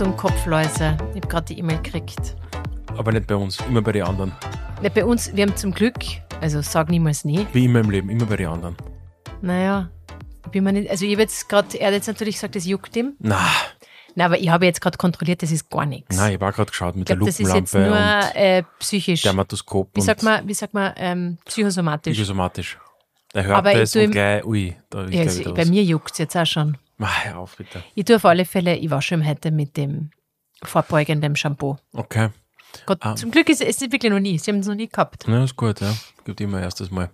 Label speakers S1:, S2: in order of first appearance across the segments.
S1: Achtung, Kopfläuse. Ich habe gerade die E-Mail gekriegt.
S2: Aber nicht bei uns, immer bei den anderen.
S1: Nicht bei uns, wir haben zum Glück, also sag niemals nie.
S2: Wie immer im Leben, immer bei den anderen.
S1: Naja, ich bin mir nicht, also ich habe jetzt gerade, er hat jetzt natürlich gesagt, das juckt ihm.
S2: Na,
S1: Nein, aber ich habe jetzt gerade kontrolliert, das ist gar nichts.
S2: nein, ich habe auch gerade geschaut mit
S1: ich glaube,
S2: der
S1: das ist jetzt
S2: Lupenlampe
S1: nur äh, psychisch.
S2: Dermatoskop
S1: Wie sagt man, wie sagt man ähm, psychosomatisch?
S2: psychosomatisch. Er hört
S1: Aber tu
S2: und
S1: ihm-
S2: gleich, ui, da ist
S1: Ja, also, bei
S2: was.
S1: mir juckt es jetzt auch schon.
S2: Mach hör auf, bitte.
S1: Ich tue auf alle Fälle, ich wasche ihm heute mit dem vorbeugenden Shampoo.
S2: Okay.
S1: Gott,
S2: Ah.
S1: zum Glück ist es ist wirklich noch nie. Sie haben es noch nie gehabt.
S2: Na, ist gut, ja. Gibt immer erstes Mal.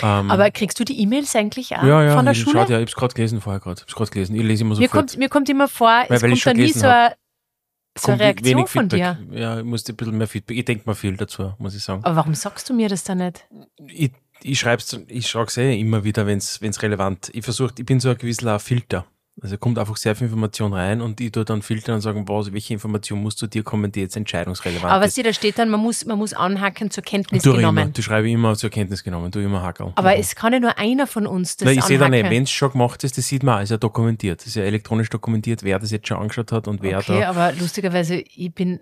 S2: Ähm,
S1: Aber kriegst du die E-Mails eigentlich auch
S2: ja, ja,
S1: von der
S2: ich,
S1: Schule?
S2: Schaut, ja, ich hab's gerade gelesen vorher gerade. Ich gerade gelesen. Ich lese immer
S1: mir,
S2: sofort.
S1: kommt, mir kommt immer vor, es
S2: weil ich
S1: kommt
S2: schon
S1: da nie so eine, so eine Reaktion von dir.
S2: Ja, ich musste ein bisschen mehr Feedback. Ich denke mal viel dazu, muss ich sagen.
S1: Aber warum sagst du mir das dann nicht?
S2: Ich, ich schreib's, ich schreibe eh immer wieder, wenn's wenn's relevant Ich versuche, ich bin so ein gewisser Filter. Also kommt einfach sehr viel Information rein und ich tue dann filtern und sagen, was, welche Information muss zu dir kommen, die jetzt entscheidungsrelevant
S1: Aber
S2: ist.
S1: was dir da steht dann, man muss, man muss anhaken zur Kenntnis
S2: Du immer,
S1: genommen.
S2: du schreibe immer zur Kenntnis genommen, du immer Hackerl.
S1: Aber
S2: Mhm.
S1: es kann ja nur einer von uns das
S2: Na, ich sehe dann nicht,
S1: anhaken.
S2: wenn es schon gemacht ist, das sieht man auch, ist ja dokumentiert. Das ist ja elektronisch dokumentiert, wer das jetzt schon angeschaut hat und wer
S1: Okay,
S2: da.
S1: aber lustigerweise, ich bin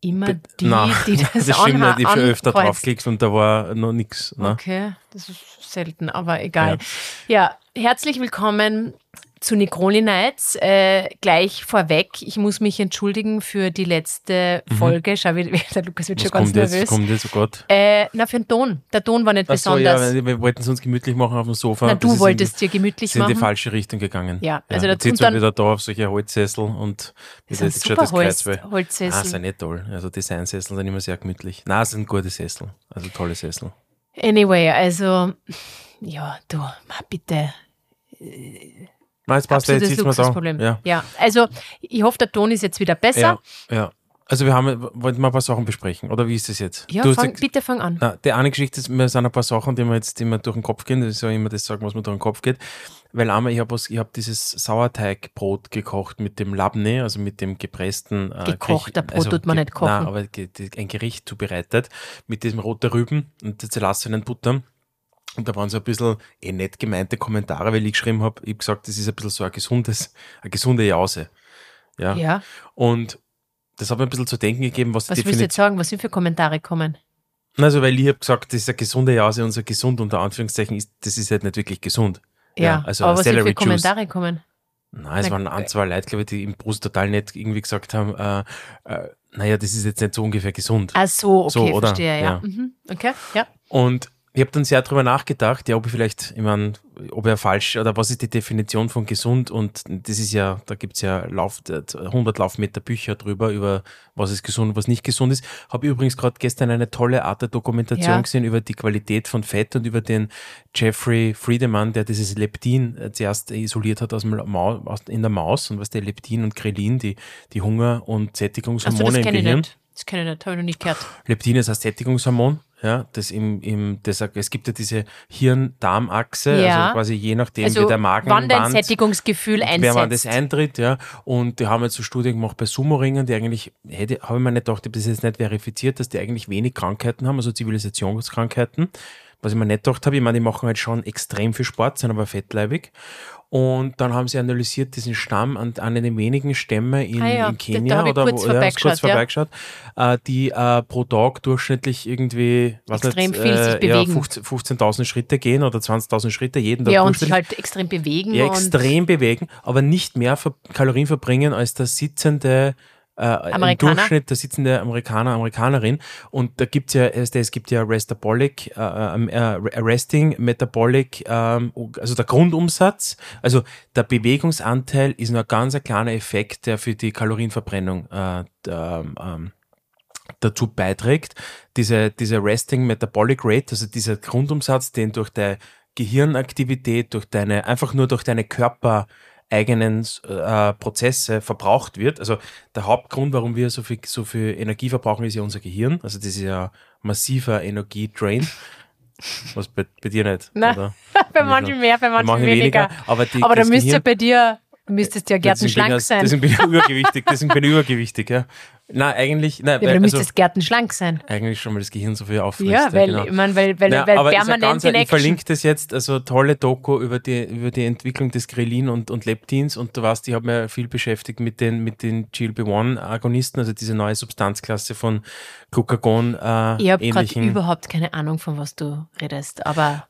S1: immer die,
S2: Nein,
S1: die das,
S2: das stimmt nicht, ich habe schon öfter draufgeklickt und da war noch nichts. Ne?
S1: Okay, das ist selten, aber egal. Ja, herzlich willkommen zu Necroli Nights. Äh, gleich vorweg, ich muss mich entschuldigen für die letzte Folge. Schau, wie, der Lukas wird
S2: Mhm. Was
S1: schon ganz
S2: kommt jetzt?
S1: nervös.
S2: Kommt jetzt, oh Gott.
S1: Äh, na, für den Ton. Der Ton war nicht
S2: Ach so, ja,
S1: besonders.
S2: wir wir wollten es uns gemütlich machen auf dem Sofa.
S1: na,
S2: Das
S1: du
S2: ist
S1: wolltest dir gemütlich
S2: in, sind in die
S1: machen.
S2: falsche Richtung gegangen.
S1: Ja, also
S2: ja,
S1: das-
S2: jetzt sitzt
S1: und
S2: er
S1: dann-
S2: wieder da auf solche Holzsessel und
S1: Das
S2: wieder
S1: sind super Holz,
S2: Ah,
S1: Holzsessel.
S2: sind nicht toll. Also Designsessel sind immer sehr gemütlich. Nein, es sind gute Sessel. Also tolle Sessel.
S1: Anyway, also, ja, du, bitte.
S2: Nein, jetzt passt jetzt
S1: Absolutes
S2: da.
S1: Luxusproblem.
S2: Ja.
S1: ja, also, ich hoffe, der Ton ist jetzt wieder besser.
S2: ja, ja. Also wir haben, wollten mal ein paar Sachen besprechen, oder wie ist das jetzt?
S1: Ja,
S2: hast
S1: fang,
S2: gesagt-
S1: bitte fang an.
S2: Na, die eine Geschichte ist, mir sind ein paar Sachen, die mir jetzt die mir durch den Kopf gehen. Das ist ja immer das sagen, was mir durch den Kopf geht. Weil einmal, ich habe ich hab dieses Sauerteigbrot gekocht mit dem Labne, also mit dem gepressten. Äh,
S1: Gekochter Brot tut man nicht kochen.
S2: Nein, aber ein Gericht zubereitet mit diesem roten Rüben und der zerlassenen Butter. Und da waren so ein bisschen eh nett gemeinte Kommentare, weil ich geschrieben habe, ich habe gesagt, das ist ein bisschen so ein gesundes, eine gesunde Jause. Ja.
S1: Ja,
S2: Und das hat mir ein bisschen zu denken gegeben, was die
S1: was willst du jetzt sagen? Was sind für Kommentare kommen?
S2: also, weil ich habe gesagt, das ist eine gesunde Jase und so gesund unter Anführungszeichen ist, das ist halt nicht wirklich gesund.
S1: Ja,
S2: also
S1: aber was sind für Kommentare kommen?
S2: Nein, es waren ein, zwei Leute, glaube ich, die im Brust total nett irgendwie gesagt haben, äh, äh, naja, das ist jetzt nicht so ungefähr gesund.
S1: Ach so, okay,
S2: So,
S1: verstehe, ja.
S2: Ja.
S1: Mhm. Okay, ja.
S2: Und ich habe dann sehr drüber nachgedacht, ja, ob ich vielleicht, ich meine, ob er falsch, oder was ist die Definition von gesund und das ist ja, da gibt's ja Lauf, 100 Laufmeter Bücher drüber, über was ist gesund und was nicht gesund ist. Habe übrigens gerade gestern eine tolle Art der Dokumentation
S1: Ja.
S2: gesehen über die Qualität von Fett und über den Jeffrey Friedemann, der dieses Leptin äh, zuerst isoliert hat aus dem Maus, aus, in der Maus und was der Leptin und Grelin, die, die Hunger- und Sättigungshormone
S1: das
S2: im
S1: kenne ich
S2: Gehirn.
S1: nicht. Das kenne ich nicht, habe ich noch nicht gehört.
S2: Leptin ist ein Sättigungshormon, ja, das im, im das, es gibt ja diese Hirn-Darm-Achse,
S1: Ja.
S2: also quasi je nachdem,
S1: Also,
S2: wie der Magen
S1: wann dein Sättigungsgefühl
S2: wer wann das
S1: einsetzt.
S2: eintritt, ja. Und die haben jetzt so Studien gemacht bei Sumo-Ringern, die eigentlich, hätte, habe ich mir nicht gedacht, ich habe das jetzt nicht verifiziert, dass die eigentlich wenig Krankheiten haben, also Zivilisationskrankheiten. Was ich mir nicht gedacht habe, ich meine, die machen halt schon extrem viel Sport, sind aber fettleibig. Und dann haben sie analysiert diesen Stamm an einen der wenigen Stämme in,
S1: Ah ja,
S2: in Kenia oder
S1: kurz
S2: wo, ja, ist kurz
S1: vorbeigeschaut,
S2: vorbeigeschaut, äh, die äh, pro Tag durchschnittlich irgendwie was
S1: Extrem
S2: nicht,
S1: viel sich
S2: äh, ja,
S1: bewegen.
S2: 15 15.000 Schritte gehen oder 20.000 Schritte jeden Tag
S1: Ja, und sich halt extrem bewegen.
S2: Ja, extrem bewegen, aber nicht mehr Kalorien verbringen als der sitzende äh, im? Durchschnitt der sitzende Amerikaner, Amerikanerin. Und da gibt's ja, es es gibt ja Restabolic, äh, äh, Resting, Metabolic, ähm, also der Grundumsatz, also der Bewegungsanteil ist nur ein ganz ein kleiner Effekt, der für die Kalorienverbrennung äh, der, ähm, dazu beiträgt. Diese, diese Resting Metabolic Rate, also dieser Grundumsatz, den durch deine Gehirnaktivität, durch deine, einfach nur durch deine Körper eigenen äh, Prozesse verbraucht wird. Also der Hauptgrund, warum wir so viel, so viel Energie verbrauchen, ist ja unser Gehirn. Also das ist ja massiver Energiedrain. Was bei, bei dir nicht,
S1: Nein, bei manchen mehr, bei manchen,
S2: Bei manchen
S1: weniger.
S2: Aber, die,
S1: Aber da müsste bei dir Du müsstest ja gärtenschlank sein.
S2: Deswegen bin ich übergewichtig, deswegen bin ich übergewichtig, ja. Nein, eigentlich, nein,
S1: ja, weil, du müsstest also, gärtenschlank sein.
S2: Eigentlich schon, weil das Gehirn so viel auffrisst.
S1: Ja, weil, ja, genau. man, weil, weil, ja, weil
S2: aber
S1: permanent
S2: ganz, in Ich verlinke das jetzt, also tolle Doku über die, über die Entwicklung des Grelin und, und Leptins und du weißt, ich habe mich viel beschäftigt mit den, mit den GLP-1-Agonisten, also diese neue Substanzklasse von Glucagon
S1: äh, Ich habe gerade überhaupt keine Ahnung, von was du redest, aber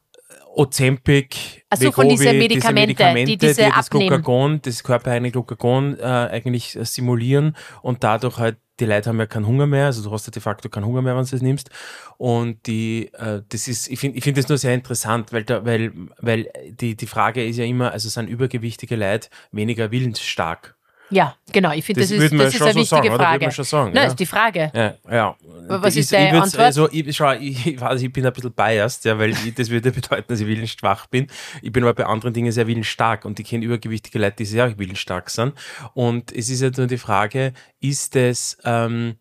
S2: Ozempic,
S1: also von diesen Medikamente, diese Medikamente, die, diese
S2: die das Glucagon, das körpereigene Glucagon äh, eigentlich simulieren und dadurch halt die Leute haben ja keinen Hunger mehr, also du hast ja de facto keinen Hunger mehr, wenn du das nimmst. Und die, äh, das ist, ich finde ich finde das nur sehr interessant, weil, da, weil, weil die, die Frage ist ja immer, also sind übergewichtige Leute weniger willensstark?
S1: Ja, genau. Ich finde, das, das, ist, das ist eine wichtige sagen, Frage. Oder? Schon sagen, Nein, ja. ist die Frage.
S2: Ja, ja.
S1: Was ist, ist deine Antwort?
S2: Also, ich, schau, ich, ich, weiß, ich bin ein bisschen biased, ja, weil ich, das würde bedeuten, dass ich willensschwach bin. Ich bin aber bei anderen Dingen sehr willensstark und ich kenne übergewichtige Leute, die sehr willensstark sind. Und es ist ja nur die Frage, ist es... Ähm,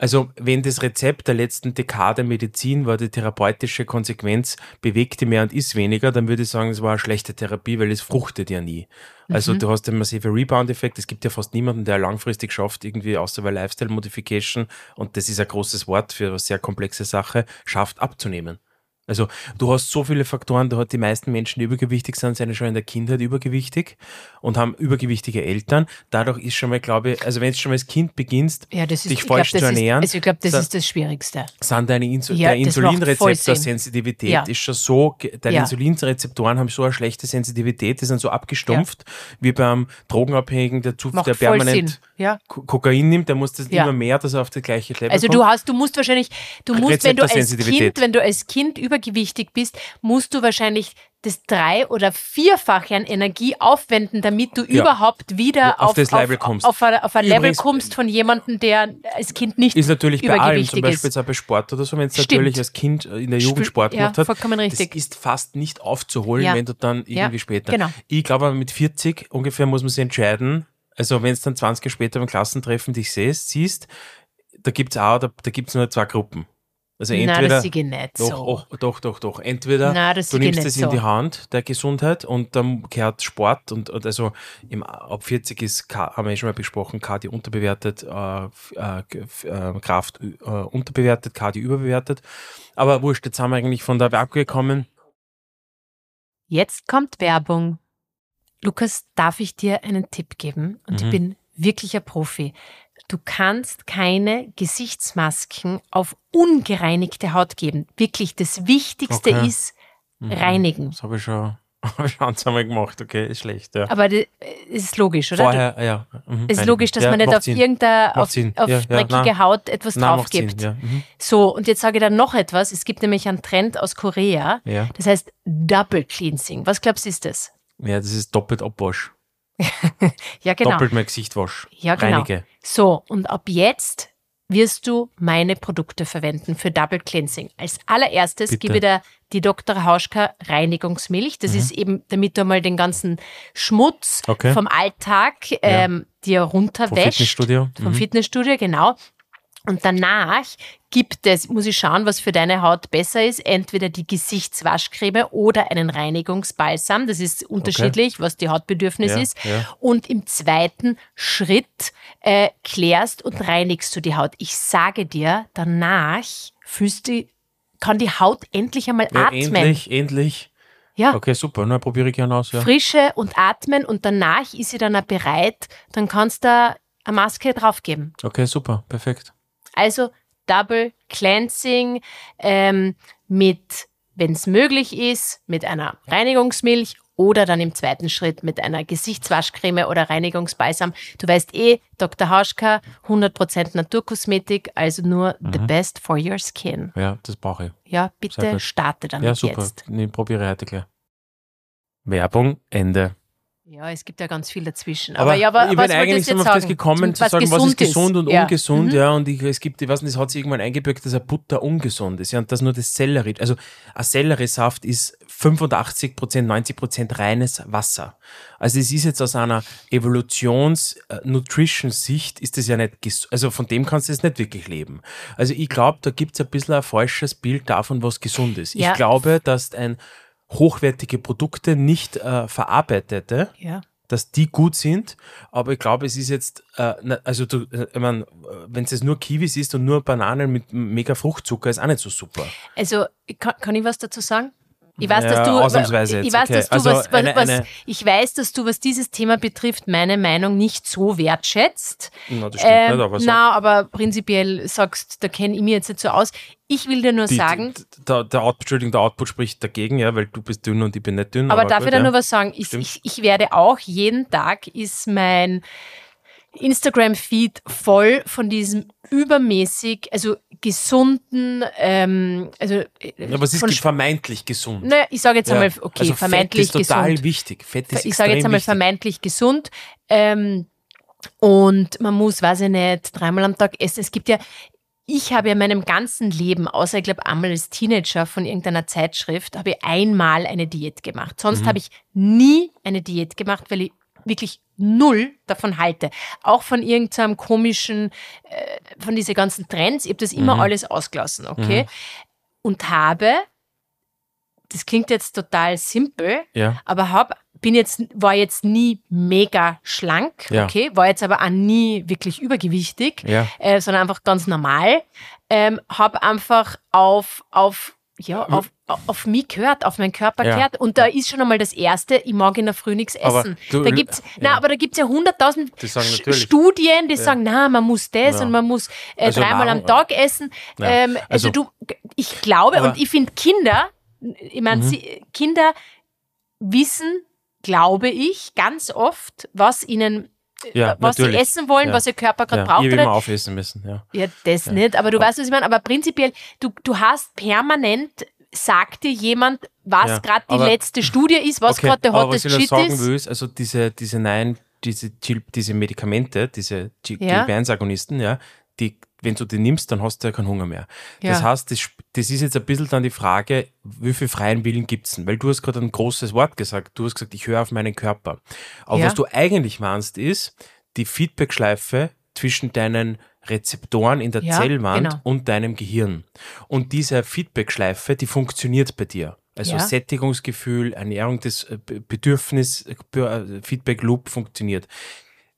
S2: also wenn das Rezept der letzten Dekade Medizin war, die therapeutische Konsequenz bewegte mehr und ist weniger, dann würde ich sagen, es war eine schlechte Therapie, weil es fruchtet ja nie. Also mhm. du hast einen massiven Rebound-Effekt. Es gibt ja fast niemanden, der langfristig schafft, irgendwie außer bei Lifestyle-Modification, und das ist ein großes Wort für eine sehr komplexe Sache, schafft abzunehmen. Also du hast so viele Faktoren, da hat die meisten Menschen, die übergewichtig sind, sind schon in der Kindheit übergewichtig und haben übergewichtige Eltern. Dadurch ist schon mal, glaube ich, also wenn du schon mal als Kind beginnst, ja, ist, dich falsch glaub, zu ernähren.
S1: Ist, also ich glaube, das ist das Schwierigste.
S2: Sind deine Insu ja, der Insulinrezeptor-Sensitivität ist schon so, deine ja. Insulinrezeptoren haben so eine schlechte Sensitivität, die sind so abgestumpft, wie beim Drogenabhängigen, der, zu, der permanent Kokain nimmt, der muss das immer mehr, dass er auf das gleiche
S1: Level Also kommt. du hast, du musst wahrscheinlich, du musst, wenn du als Kind, wenn du als Kind über übergewichtig bist, musst du wahrscheinlich das drei- oder vierfache an Energie aufwenden, damit du ja. überhaupt wieder auf, auf, das Level auf, kommst. Auf, auf ein Level kommst von jemandem, der als Kind nicht
S2: ist natürlich bei allem, zum Beispiel jetzt auch bei Sport oder so, wenn es natürlich als Kind in der Jugend Sport gemacht ja, hat,
S1: vollkommen richtig.
S2: das ist fast nicht aufzuholen, ja. wenn du dann irgendwie später. Genau. Ich glaube, mit 40 ungefähr muss man sich entscheiden, also wenn es dann 20 Jahre später beim Klassentreffen dich siehst, siehst da gibt es auch, da, da gibt es nur zwei Gruppen. Also entweder, Nein, das sehe ich nicht
S1: doch,
S2: so. Oh, doch, doch, doch. Entweder
S1: Nein,
S2: du nimmst es in die Hand, der Gesundheit, und dann gehört Sport und, und also im, ab 40 ist, haben wir schon mal besprochen, Kadi unterbewertet, äh, äh, äh, Kraft äh, unterbewertet, Kadi überbewertet. Aber wurscht, jetzt haben wir eigentlich von der Werbung gekommen.
S1: Jetzt kommt Werbung. Lukas, darf ich dir einen Tipp geben? Und mhm. ich bin wirklicher Profi. Du kannst keine Gesichtsmasken auf ungereinigte Haut geben. Wirklich, das Wichtigste okay. ist mhm. reinigen.
S2: Das habe ich schon habe ich schon einmal gemacht, okay, ist schlecht, ja.
S1: Aber das ist logisch, oder?
S2: Vorher, ja.
S1: Mhm, es ist logisch, dass ja, man nicht auf irgendeine, auf, auf ja, dreckige ja, Haut etwas nein, drauf gibt. Sinn, mhm. So, und jetzt sage ich dann noch etwas. Es gibt nämlich einen Trend aus Korea, das heißt Double Cleansing. Was glaubst du, ist das?
S2: Ja, das ist doppelt Abwasch.
S1: ja, genau.
S2: Doppelt mein Gesicht wasch.
S1: Ja, genau. Reinige. So, und ab jetzt wirst du meine Produkte verwenden für Double Cleansing. Als allererstes Bitte. gebe ich dir die Dr. Hauschka Reinigungsmilch. Das mhm. ist eben, damit du mal den ganzen Schmutz okay. vom Alltag ähm, ja. dir runterwäscht. Vom
S2: Fitnessstudio.
S1: Vom mhm. Fitnessstudio, genau. Und danach gibt es, muss ich schauen, was für deine Haut besser ist, entweder die Gesichtswaschcreme oder einen Reinigungsbalsam. Das ist unterschiedlich, okay. was die Hautbedürfnis ja, ist. Ja. Und im zweiten Schritt äh, klärst und reinigst du die Haut. Ich sage dir, danach fühlst du, kann die Haut endlich einmal ja, atmen.
S2: Endlich, endlich. Ja. Okay, super. Na, probiere ich gerne aus. Ja.
S1: Frische und atmen und danach ist sie dann auch bereit. Dann kannst du eine Maske draufgeben.
S2: Okay, super. Perfekt.
S1: Also Double Cleansing ähm, mit, wenn es möglich ist, mit einer Reinigungsmilch oder dann im zweiten Schritt mit einer Gesichtswaschcreme oder Reinigungsbalsam. Du weißt eh, Dr. Hauschka, 100% Naturkosmetik, also nur mhm. the best for your skin.
S2: Ja, das brauche ich.
S1: Ja, bitte starte damit
S2: ja, super.
S1: jetzt.
S2: Nee, probiere heute gleich. Werbung, Ende.
S1: Ja, es gibt ja ganz viel dazwischen.
S2: Aber, aber ja, aber, ich bin eigentlich sind wir auf das gekommen, zu sagen, was ist gesund und ja. ungesund, mhm. ja. Und ich, es gibt, ich weiß nicht, das hat sich irgendwann eingebürgt, dass ein Butter ungesund ist, ja, und das nur das Sellerie. Also, ein Selleriesaft ist 85 Prozent, 90 Prozent reines Wasser. Also, es ist jetzt aus einer Evolutions-Nutrition-Sicht, ist das ja nicht, also von dem kannst du jetzt nicht wirklich leben. Also, ich glaube, da gibt es ein bisschen ein falsches Bild davon, was gesund ist. Ja. Ich glaube, dass ein hochwertige Produkte, nicht äh, verarbeitete,
S1: ja.
S2: dass die gut sind, aber ich glaube, es ist jetzt, äh, also du, äh, ich mein, wenn es jetzt nur Kiwis ist und nur Bananen mit mega Fruchtzucker, ist auch nicht so super.
S1: Also kann, kann ich was dazu sagen? Ich weiß,
S2: Ja,
S1: dass du,
S2: ausnahmsweise
S1: ich
S2: jetzt,
S1: weiß,
S2: okay.
S1: dass du
S2: Also
S1: was, was,
S2: eine-
S1: was ich weiß, dass du, was dieses Thema betrifft, meine Meinung nicht so wertschätzt.
S2: Na, das stimmt
S1: Ähm,
S2: nicht, aber so.
S1: na, aber prinzipiell sagst, da kenne ich mich jetzt nicht so aus. Ich will dir nur
S2: Die-
S1: sagen,
S2: die- Der, der, Out, Entschuldigung, der Output spricht dagegen, ja, weil du bist dünn und ich bin nicht dünn.
S1: aber darf
S2: gut,
S1: ich da
S2: ja.
S1: nur was sagen? Ich, ich, ich werde auch jeden Tag ist mein Instagram-Feed voll von diesem übermäßig, also gesunden, ähm, also äh,
S2: Ja, aber es ist vermeintlich gesund.
S1: Naja, ich sage jetzt
S2: Ja.
S1: einmal, okay,
S2: also
S1: vermeintlich
S2: Fett ist total
S1: gesund.
S2: wichtig. Fett ist
S1: ich sage jetzt einmal
S2: wichtig.
S1: vermeintlich gesund. Ähm, und man muss, weiß ich nicht, dreimal am Tag essen. Es gibt ja, ich habe ja in meinem ganzen Leben, außer ich glaube einmal als Teenager von irgendeiner Zeitschrift, habe ich einmal eine Diät gemacht.
S2: Mhm.
S1: Sonst habe ich nie eine Diät gemacht, weil ich wirklich null davon halte. Auch von irgendeinem komischen, äh, von diesen ganzen Trends. Ich habe das immer
S2: Mhm.
S1: alles ausgelassen, okay? Und habe, das klingt jetzt total simpel,
S2: Ja.
S1: aber hab, bin jetzt, war jetzt nie mega schlank,
S2: Ja.
S1: okay, war jetzt aber auch nie wirklich übergewichtig,
S2: Ja.
S1: äh, sondern einfach ganz normal. Ähm, hab einfach auf, auf, ja, auf, auf mich gehört, auf meinen Körper
S2: Ja.
S1: gehört. Und da ist schon einmal das Erste, ich mag in der Früh nichts
S2: Aber
S1: essen.
S2: du-
S1: da gibt's, na,
S2: ja.
S1: aber da gibt's ja hunderttausend. Studien, die sagen, na, man muss das
S2: Ja.
S1: und man muss äh,
S2: Also
S1: dreimal am
S2: Nahrung,
S1: Tag essen.
S2: Ja.
S1: Ähm, also,
S2: Also-
S1: du, ich glaube,
S2: Aber- Mhm.
S1: und ich finde Kinder, ich meine, sie- Kinder wissen, glaube ich, ganz oft, was ihnen,
S2: Ja,
S1: was sie
S2: natürlich.
S1: essen wollen,
S2: Ja.
S1: was ihr Körper gerade
S2: Ja,
S1: braucht.
S2: ich will immer aufessen müssen, ja.
S1: ja, das nicht, aber du weißt, was ich meine. Aber prinzipiell, du, du hast permanent, sagt dir jemand, was gerade die letzte Studie ist, was gerade der hottest
S2: was ich noch
S1: Shit
S2: sagen
S1: ist.
S2: will, ist, also diese, diese nein, diese, diese Medikamente, diese
S1: Ja.
S2: GLP-1-Agonisten, ja, die, wenn du die nimmst, dann hast du ja keinen Hunger mehr. Das heißt, das, das ist jetzt ein bisschen dann die Frage, wie viel freien Willen gibt's denn? Weil du hast gerade ein großes Wort gesagt. Du hast gesagt, ich höre auf meinen Körper. Aber
S1: Ja.
S2: was du eigentlich meinst, ist die Feedbackschleife zwischen deinen Rezeptoren in der
S1: Ja,
S2: Zellwand
S1: genau.
S2: und deinem Gehirn. Und diese Feedbackschleife, die funktioniert bei dir. Also
S1: Ja.
S2: Sättigungsgefühl, Ernährung, das äh, Bedürfnis, äh, B- Feedback Loop funktioniert.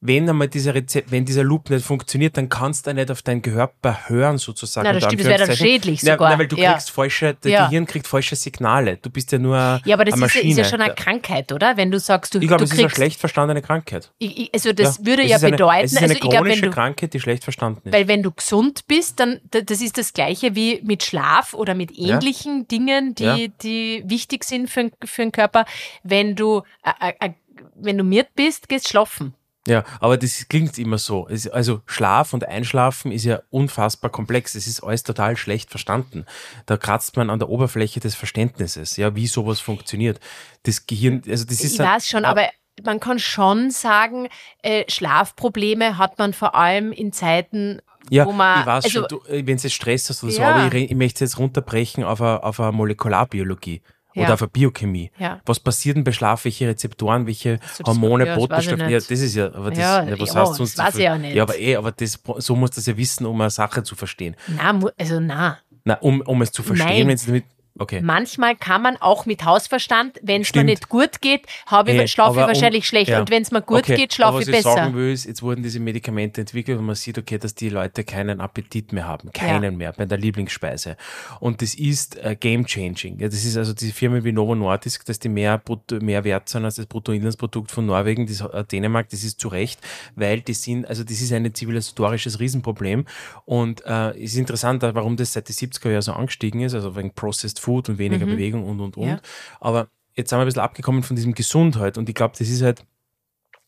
S2: Wenn einmal dieser Rezept, wenn dieser Loop nicht funktioniert, dann kannst du nicht auf deinen Körper hören, sozusagen.
S1: Na, das stimmt, das wäre dann schädlich
S2: Ja,
S1: sogar.
S2: Na, weil du
S1: Ja.
S2: kriegst falsche, das
S1: Ja.
S2: Gehirn kriegt falsche Signale. Du bist ja nur
S1: Ja, aber das
S2: eine
S1: ist, ist ja schon eine Krankheit, oder? Wenn du sagst, du,
S2: ich glaube,
S1: du
S2: es ist eine schlecht verstandene Krankheit.
S1: ich, also das
S2: Ja.
S1: würde ja
S2: ist eine,
S1: bedeuten,
S2: Es ist eine
S1: also ich glaube,
S2: chronische
S1: wenn du
S2: Krankheit, die schlecht verstanden ist.
S1: Weil wenn du gesund bist, dann das ist das gleiche wie mit Schlaf oder mit ähnlichen Dingen, die, die wichtig sind für, für den Körper. Wenn du, äh, äh, wenn du miert bist, gehst schlafen.
S2: Ja, aber das klingt immer so. Es- Also Schlaf und Einschlafen ist ja unfassbar komplex. Es ist alles total schlecht verstanden. Da kratzt man an der Oberfläche des Verständnisses, ja, wie sowas funktioniert. Das Gehirn, also das ist
S1: Ich weiß schon, aber man kann schon sagen, äh, Schlafprobleme hat man vor allem in Zeiten,
S2: ja,
S1: wo man.
S2: ich weiß
S1: also,
S2: schon, du, wenn du jetzt Stress hast oder so,
S1: Ja.
S2: aber ich, ich möchte es jetzt runterbrechen auf eine, auf eine Molekularbiologie.
S1: Ja.
S2: Oder auf eine Biochemie.
S1: Ja.
S2: Was passiert denn bei Schlaf? Welche Rezeptoren, welche
S1: das-
S2: Hormone,
S1: ja, das
S2: Botenstoffe? Ja, das ist ja, aber das,
S1: Ja,
S2: ja, was
S1: ja,
S2: heißt sonst
S1: das weiß ich auch nicht.
S2: Ja, aber eh, aber das, so muss das ja wissen, um eine Sache zu verstehen.
S1: na, also na.
S2: Na, um, um es zu verstehen, wenn es damit. Okay.
S1: Manchmal kann man auch mit Hausverstand, wenn es mir nicht gut geht,
S2: Eh,
S1: ich, schlafe ich
S2: aber um-
S1: wahrscheinlich schlecht.
S2: ja.
S1: Und wenn es mir gut
S2: Okay,
S1: geht, schlafe ich
S2: was ich
S1: besser.
S2: sagen will, ist, jetzt wurden diese Medikamente entwickelt und man sieht, okay, dass die Leute keinen Appetit mehr haben. Keinen mehr bei der Lieblingsspeise. Und das ist äh, game changing. Ja, das ist also diese Firmen wie Novo Nordisk, dass die mehr, Brutto, mehr wert sind als das Bruttoinlandsprodukt von Norwegen, das, äh, Dänemark, das ist zu Recht, weil die sind, also das ist ein zivilisatorisches Riesenproblem. Und äh, es ist interessant, warum das seit den 70er Jahren so angestiegen ist, also wegen Processed Food und weniger Bewegung und und und.
S1: Ja.
S2: Aber jetzt sind wir ein bisschen abgekommen von diesem Gesundheit und ich glaube, das ist halt,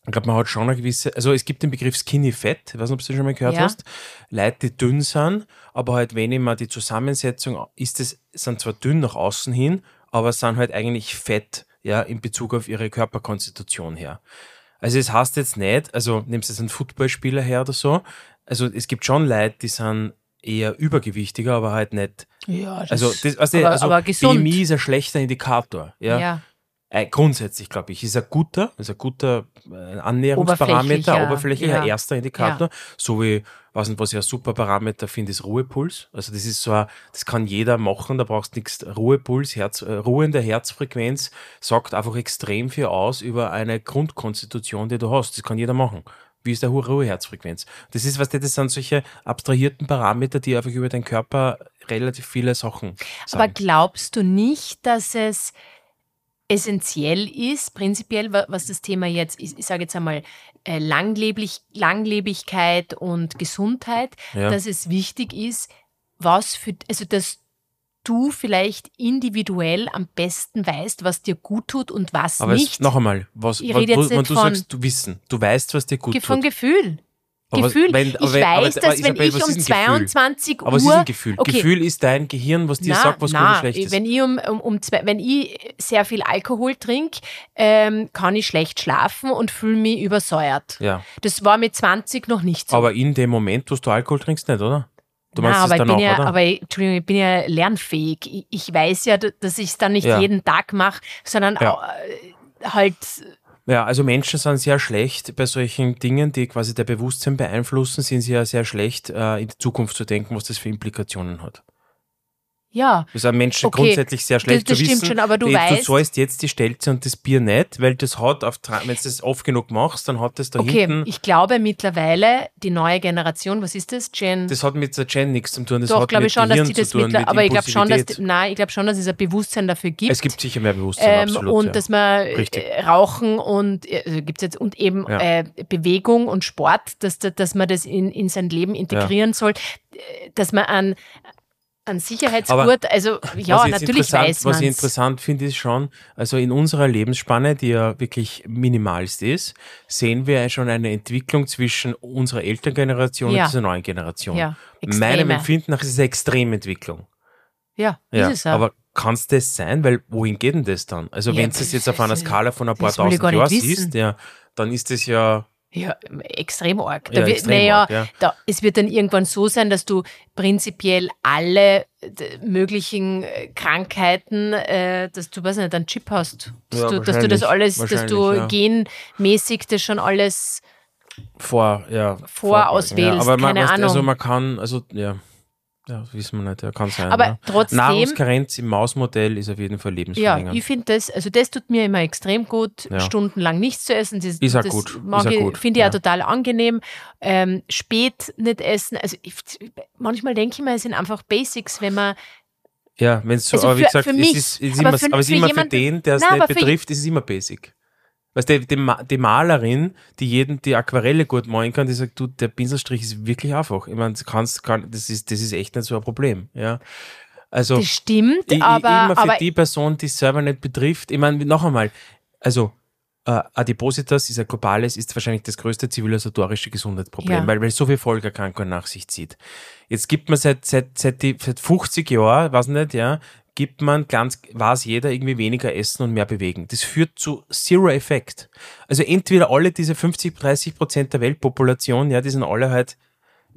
S2: ich glaube, man hat schon eine gewisse, also es gibt den Begriff Skinny Fat, ich weiß nicht, ob du das schon mal gehört
S1: Ja.
S2: hast. Leute, die dünn sind, aber halt, wenn ich mal die Zusammensetzung ist, es sind zwar dünn nach außen hin, aber sind halt eigentlich fett, ja, in Bezug auf ihre Körperkonstitution her. Also es heißt jetzt nicht, also nimmst du jetzt einen Footballspieler her oder so, also es gibt schon Leute, die sind eher übergewichtiger, aber halt nicht
S1: Ja, das,
S2: also, das, also,
S1: aber,
S2: also
S1: aber gesund.
S2: BMI ist ein schlechter Indikator. Ja?
S1: Ja.
S2: äh, grundsätzlich, glaube ich, ist ein guter, ist ein guter äh, Annäherungsparameter,
S1: Oberflächlicher,
S2: oberflächlicher
S1: ja.
S2: erster Indikator, so wie, nicht, was ich ein super Parameter finde, ist Ruhepuls. Also das ist so ein, das kann jeder machen, da brauchst du nichts. Ruhepuls, Herz, äh, ruhende Herzfrequenz sagt einfach extrem viel aus über eine Grundkonstitution, die du hast. Das kann jeder machen. Wie ist der hohe Ruheherzfrequenz? Das ist, was das sind solche abstrahierten Parameter, die einfach über den Körper relativ viele Sachen
S1: Aber
S2: sagen.
S1: glaubst du nicht, dass es essentiell ist, prinzipiell, wa- was das Thema jetzt ist, ich sage jetzt einmal äh, Langlebig, Langlebigkeit und Gesundheit,
S2: Ja.
S1: dass es wichtig ist, was für, also dass du vielleicht individuell am besten weißt, was dir gut tut und was
S2: Aber
S1: nicht.
S2: noch einmal, was,
S1: Ich
S2: was
S1: jetzt
S2: wenn du
S1: von-
S2: sagst, du wissen, du weißt, was dir gut
S1: Ge- von
S2: tut.
S1: Gefühl.
S2: Aber
S1: Gefühl.
S2: wenn- aber
S1: ich
S2: wenn- aber-
S1: weiß,
S2: aber
S1: dass wenn
S2: Isabel,
S1: ich
S2: was
S1: um
S2: ist ein Gefühl?
S1: 22
S2: Aber was ist
S1: Uhr
S2: ein Gefühl?
S1: Okay.
S2: Gefühl ist dein Gehirn, was dir
S1: Na,
S2: sagt, was gut
S1: na,
S2: oder schlecht ist.
S1: Wenn ich, um, um, um zwei, wenn ich sehr viel Alkohol trinke, ähm, kann ich schlecht schlafen und fühle mich übersäuert.
S2: ja.
S1: Das war mit 20 noch nicht so.
S2: Aber in dem Moment, wo du Alkohol trinkst, nicht, oder? Du
S1: Nein,
S2: meinst
S1: aber
S2: es
S1: ich bin ja,
S2: oder?
S1: aber ich, Entschuldigung, ich bin ja lernfähig. Ich, ich weiß ja, dass ich es dann nicht
S2: Ja.
S1: jeden Tag mache, sondern
S2: Ja.
S1: auch, äh, halt
S2: Ja, also Menschen sind sehr schlecht bei solchen Dingen, die quasi der Bewusstsein beeinflussen, sind sie ja sehr schlecht, äh, in die Zukunft zu denken, was das für Implikationen hat.
S1: Ja.
S2: Das sind Menschen
S1: Okay,
S2: grundsätzlich sehr schlecht
S1: das
S2: zu
S1: stimmt
S2: wissen.
S1: schon, aber du
S2: die,
S1: weißt-
S2: Du sollst jetzt die Stelze und das Bier nicht, weil das hat, auf, wenn du das oft genug machst, dann hat das da
S1: Okay,
S2: hinten,
S1: ich glaube mittlerweile, die neue Generation, was ist das? Gen
S2: das hat mit der Gen nichts zu tun, das
S1: Doch,
S2: hat
S1: glaube ich schon, dass die das
S2: zu tun,
S1: mittlerweile,
S2: mit
S1: aber ich glaube schon, dass, nein, ich glaube schon, dass es ein Bewusstsein dafür gibt.
S2: Es gibt sicher mehr Bewusstsein,
S1: ähm,
S2: absolut.
S1: und
S2: ja.
S1: dass man
S2: Richtig.
S1: äh, Rauchen und äh, also gibt's jetzt und eben
S2: Ja.
S1: äh, Bewegung und Sport, dass, da- dass man das in, in sein Leben integrieren soll, äh, dass man an, an Sicherheitsgurt, also ja, natürlich weiß man
S2: Was ich interessant finde, ist schon, also in unserer Lebensspanne, die ja wirklich minimalst ist, sehen wir ja schon eine Entwicklung zwischen unserer Elterngeneration
S1: Ja.
S2: und dieser neuen Generation.
S1: Ja,
S2: Meinem
S1: extreme.
S2: Empfinden nach ist es eine Extrementwicklung.
S1: Ja,
S2: Ja,
S1: ist es auch.
S2: aber kann es das sein? Weil wohin geht denn das dann? Also
S1: Ja,
S2: wenn du das jetzt auf einer Skala von ein paar tausend Jahren siehst, ja, dann ist das ja,
S1: Ja, extrem arg.
S2: Ja,
S1: Da wird,
S2: extrem
S1: naja,
S2: arg, ja.
S1: da, es wird dann irgendwann so sein, dass du prinzipiell alle d- möglichen äh, Krankheiten, äh, dass du, weiß nicht, einen Chip hast. Dass,
S2: Ja,
S1: du, dass du das alles, dass du
S2: Wahrscheinlich,
S1: genmäßig das schon alles
S2: vor, ja,
S1: Vorauswählst,
S2: ja, aber man,
S1: keine
S2: weißt, Also
S1: Ahnung.
S2: man kann, also ja, ja, wissen wir nicht, ja, kann sein.
S1: Aber
S2: ja.
S1: trotzdem-
S2: Nahrungskarenz im Mausmodell ist auf jeden Fall
S1: Ja,
S2: lebensverlängernd.
S1: ich finde das, also das tut mir immer extrem gut,
S2: Ja.
S1: stundenlang nichts zu essen. Das,
S2: Ist auch
S1: das
S2: gut, ist
S1: mag ich,
S2: gut,
S1: Finde ich
S2: ja.
S1: auch total angenehm. Ähm, spät nicht essen. Also ich, manchmal denke ich mir, es sind einfach Basics, wenn man
S2: Ja, wenn es so,
S1: Also
S2: aber wie
S1: für-
S2: gesagt,
S1: für
S2: es
S1: mich,
S2: ist, es ist
S1: aber
S2: immer,
S1: für-
S2: aber es ist
S1: für
S2: immer für
S1: jemanden-
S2: den, der es nicht
S1: für-
S2: betrifft, ist es immer basic. Weißt du, die, die Malerin, die jeden die Aquarelle gut malen kann, die sagt, du, der Pinselstrich ist wirklich einfach. Ich meine, kannst, kann, das ist, das ist echt nicht so ein Problem, ja. Also,
S1: das stimmt,
S2: ich,
S1: aber,
S2: immer für
S1: aber
S2: die Person, die es selber nicht betrifft, ich meine, noch einmal, also, äh, Adipositas ist ein globales, ist wahrscheinlich das größte zivilisatorische Gesundheitsproblem,
S1: Ja.
S2: weil, weil so viel Folgeerkrankungen nach sich zieht. Jetzt gibt man seit, seit, seit, die, seit 50 Jahren, weiß nicht, ja, gibt man ganz, weiß jeder irgendwie weniger essen und mehr bewegen. Das führt zu Zero Effekt. Also entweder alle diese 50, 30 Prozent der Weltpopulation, ja, die sind alle halt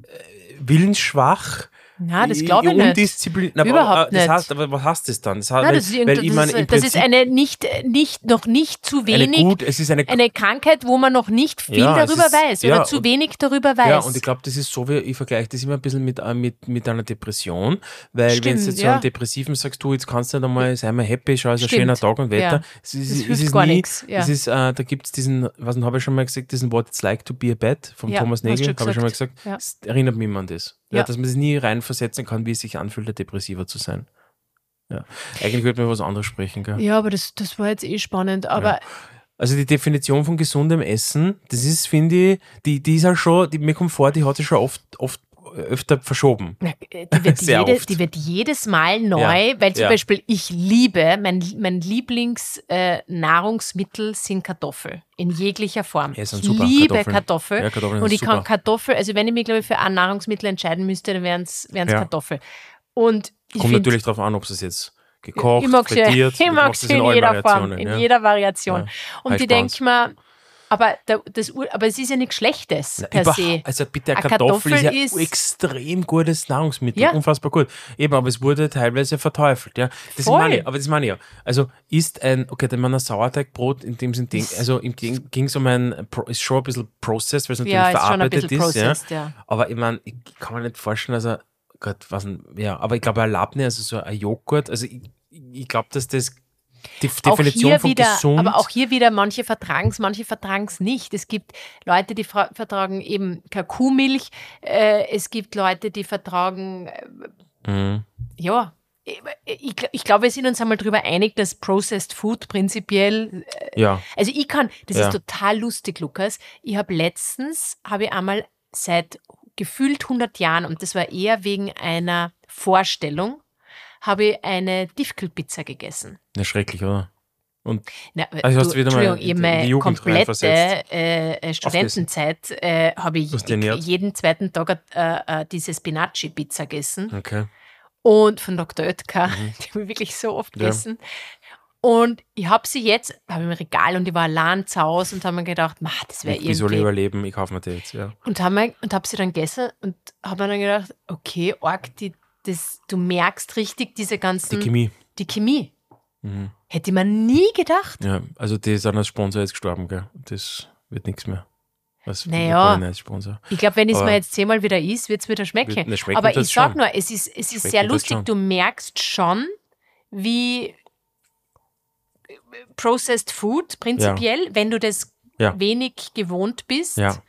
S2: äh, willensschwach,
S1: Na, das glaube ich nicht.
S2: Aber,
S1: Überhaupt
S2: das
S1: nicht.
S2: Heißt, aber was heißt das dann? Das, heißt,
S1: Nein,
S2: weil,
S1: das, ist,
S2: weil
S1: irgend-
S2: ich
S1: das, ist, das ist eine nicht, nicht, noch nicht zu
S2: eine
S1: wenig,
S2: gut, es ist eine,
S1: eine Krankheit, wo man noch nicht viel
S2: Ja, es
S1: darüber
S2: ist-
S1: weiß
S2: ja,
S1: oder zu
S2: und-
S1: wenig darüber weiß.
S2: Ja, und ich glaube, das ist so, wie ich vergleiche das immer ein bisschen mit, äh, mit, mit einer Depression, weil wenn du jetzt so
S1: ja.
S2: einen Depressiven sagst, du, jetzt kannst du nicht einmal, sei mal happy, schau, ist ein schöner Tag und Wetter.
S1: ja.
S2: Es ist,
S1: Das
S2: es ist
S1: gar ja.
S2: es ist, äh, da gibt es diesen, was habe ich schon mal gesagt, diesen What It's Like to be a Bad
S1: Ja,
S2: Thomas Nagel, habe ich schon mal
S1: gesagt.
S2: Das erinnert mich immer an das. Ja.
S1: Ja.
S2: dass man sich nie reinversetzen kann, wie es sich anfühlt, Depressiver zu sein. Ja. Eigentlich würde man über was anderes sprechen, gell?
S1: ja, aber das, das war jetzt eh spannend. Aber
S2: Also die Definition von gesundem Essen, das ist, finde ich, die, die ist ja schon, die, mir kommt vor, die hat sich schon oft, oft öfter verschoben.
S1: Na, äh, die, wird jede, die wird jedes Mal neu,
S2: Ja,
S1: weil zum
S2: ja.
S1: Beispiel ich liebe, mein, mein Lieblingsnahrungsmittel äh, sind Kartoffel in jeglicher Form.
S2: Ja,
S1: ich liebe
S2: Kartoffeln.
S1: Kartoffel.
S2: Ja, Kartoffeln
S1: und ich kann
S2: super.
S1: Kartoffel, also wenn ich mich, glaube ich, für ein Nahrungsmittel entscheiden müsste, dann wären es
S2: Ja.
S1: Kartoffel. Und ich
S2: Kommt
S1: find-
S2: natürlich darauf an, ob es jetzt gekocht,
S1: ich mag
S2: frittiert,
S1: ich
S2: es
S1: in
S2: allen
S1: jeder Form, in jeder Variation. Und ich denke mir, Aber, der, das, aber es ist ja nichts Schlechtes per
S2: Über-
S1: se.
S2: Also bitte, eine
S1: Eine
S2: Kartoffel, ist ja
S1: Kartoffel ist-
S2: extrem gutes Nahrungsmittel,
S1: Ja.
S2: unfassbar gut. Eben, aber es wurde teilweise verteufelt, ja. Das
S1: Voll.
S2: meine ich, aber das meine ich ja. Also ist ein, okay, dann man ein Sauerteigbrot in dem Sinn, also ging es um ein, ist schon ein bisschen processed, weil es natürlich
S1: Ja, ist
S2: verarbeitet ist, ja.
S1: processed, ja.
S2: Aber ich meine, ich kann mir nicht vorstellen, also, Gott, was denn, ja, aber ich glaube, ein Labne, also so ein Joghurt, also ich, ich glaube, dass das die Definition von
S1: wieder,
S2: gesund,
S1: aber auch hier wieder, manche vertragen es, manche vertragen es nicht. Es gibt Leute, die vertragen eben Kuhmilch. Äh, es gibt Leute, die vertragen, äh,
S2: Mhm.
S1: ja, ich, ich, gl- ich glaube, wir sind uns einmal darüber einig, dass Processed Food prinzipiell,
S2: ja,
S1: also ich kann, das
S2: Ja.
S1: ist total lustig, Lukas. Ich habe letztens, habe ich einmal seit gefühlt 100 Jahren, und das war eher wegen einer Vorstellung, habe ich eine Tiefkühlpizza gegessen.
S2: ja, schrecklich, oder? Und
S1: Na,
S2: Also hast du wieder mal in
S1: in
S2: die
S1: meine komplette äh, äh, Studentenzeit äh, habe ich
S2: du
S1: jeden zweiten Tag äh, äh, diese Spinaci-Pizza gegessen.
S2: okay.
S1: Und von Dr. Oetker, die habe ich wirklich so oft
S2: Mhm. Ja.
S1: gegessen. Und ich habe sie jetzt, habe im Regal und ich war allein zu Hause und habe mir gedacht, "Ma, das wäre
S2: Wie soll ich
S1: irgendwie.
S2: überleben? Ich kaufe mir die jetzt, ja.
S1: Und habe hab sie dann gegessen und habe mir dann gedacht, okay, arg, die, das, du merkst richtig diese ganzen,
S2: Die Chemie.
S1: die Chemie.
S2: Mhm.
S1: Hätte man nie gedacht.
S2: Ja, also die sind als Sponsor jetzt gestorben, gell? Das wird nichts mehr. Was
S1: Naja. Ich glaube, wenn es mir jetzt zehnmal wieder isst, wird es wieder schmecken.
S2: Schmecken
S1: Aber ich sag
S2: schon.
S1: nur, es ist, es ist
S2: Schmecken
S1: sehr lustig. Du merkst schon, wie Processed Food prinzipiell, wenn du das
S2: Ja.
S1: wenig gewohnt bist.
S2: Ja.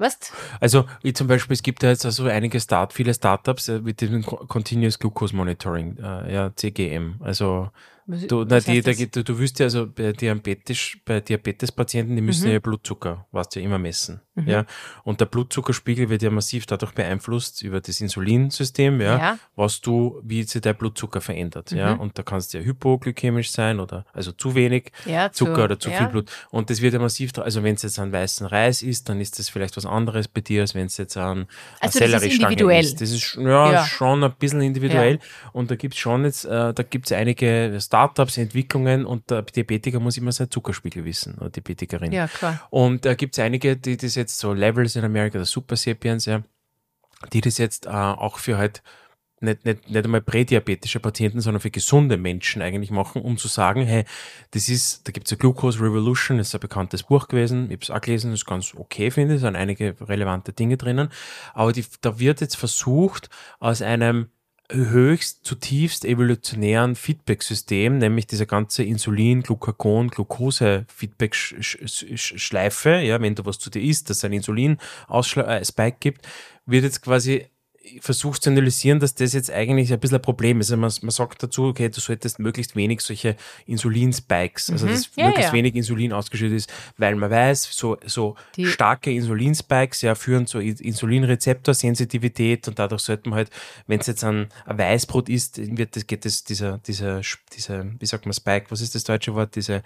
S1: Weißt
S2: Also, wie zum Beispiel, es gibt ja jetzt also einige Start, viele Startups äh, mit dem Co- Continuous Glucose Monitoring, äh, ja, CGM. Also, du, na,
S1: was
S2: die, da, du, du wirst ja also bei Diabetes, bei Diabetespatienten, die müssen
S1: Mhm.
S2: ja ihr Blutzucker, was ja immer messen. Ja. Und der Blutzuckerspiegel wird ja massiv dadurch beeinflusst über das Insulinsystem, ja,
S1: Ja.
S2: was du, wie sich dein Blutzucker verändert. Ja.
S1: Mhm.
S2: Und da kannst du ja hypoglykämisch sein oder also zu wenig
S1: Ja, zu-
S2: Zucker oder zu
S1: ja.
S2: viel Blut. Und das wird ja massiv, also wenn es jetzt an weißen Reis ist, dann ist das vielleicht was anderes bei dir, als wenn es jetzt an,
S1: Also
S2: Selleriestange ist. Das ist ja,
S1: Ja.
S2: schon ein bisschen individuell. Und da gibt es schon jetzt, äh, da gibt es einige Startups, Entwicklungen und der Diabetiker muss immer seinen Zuckerspiegel wissen, oder Diabetikerin.
S1: Ja, klar.
S2: Und da gibt es einige, die das jetzt so Levels in Amerika, der Super Sapiens, ja, die das jetzt äh, auch für halt nicht, nicht, nicht einmal prädiabetische Patienten, sondern für gesunde Menschen eigentlich machen, um zu sagen, hey, das ist, da gibt es ja Glucose Revolution, ist ein bekanntes Buch gewesen, ich habe es auch gelesen, ist ganz okay, finde ich, sind einige relevante Dinge drinnen, aber die, da wird jetzt versucht, aus einem höchst, zutiefst evolutionären Feedback-System, nämlich dieser ganze Insulin, Glucagon, Glucose-Feedback-Schleife, ja, wenn du was zu dir isst, dass es ein Insulin-Spike gibt, wird jetzt quasi versucht zu analysieren, dass das jetzt eigentlich ein bisschen ein Problem ist. Also man, man sagt dazu, okay, du solltest möglichst wenig solche Insulinspikes, also dass
S1: Ja,
S2: möglichst
S1: ja.
S2: wenig Insulin ausgeschüttet ist, weil man weiß, so, so
S1: Die-
S2: starke Insulinspikes ja, führen zur In- Insulinrezeptorsensitivität und dadurch sollte man halt, wenn es jetzt ein, ein Weißbrot ist, wird das, geht das, dieser, dieser, dieser, wie sagt man, Spike, was ist das deutsche Wort, diese,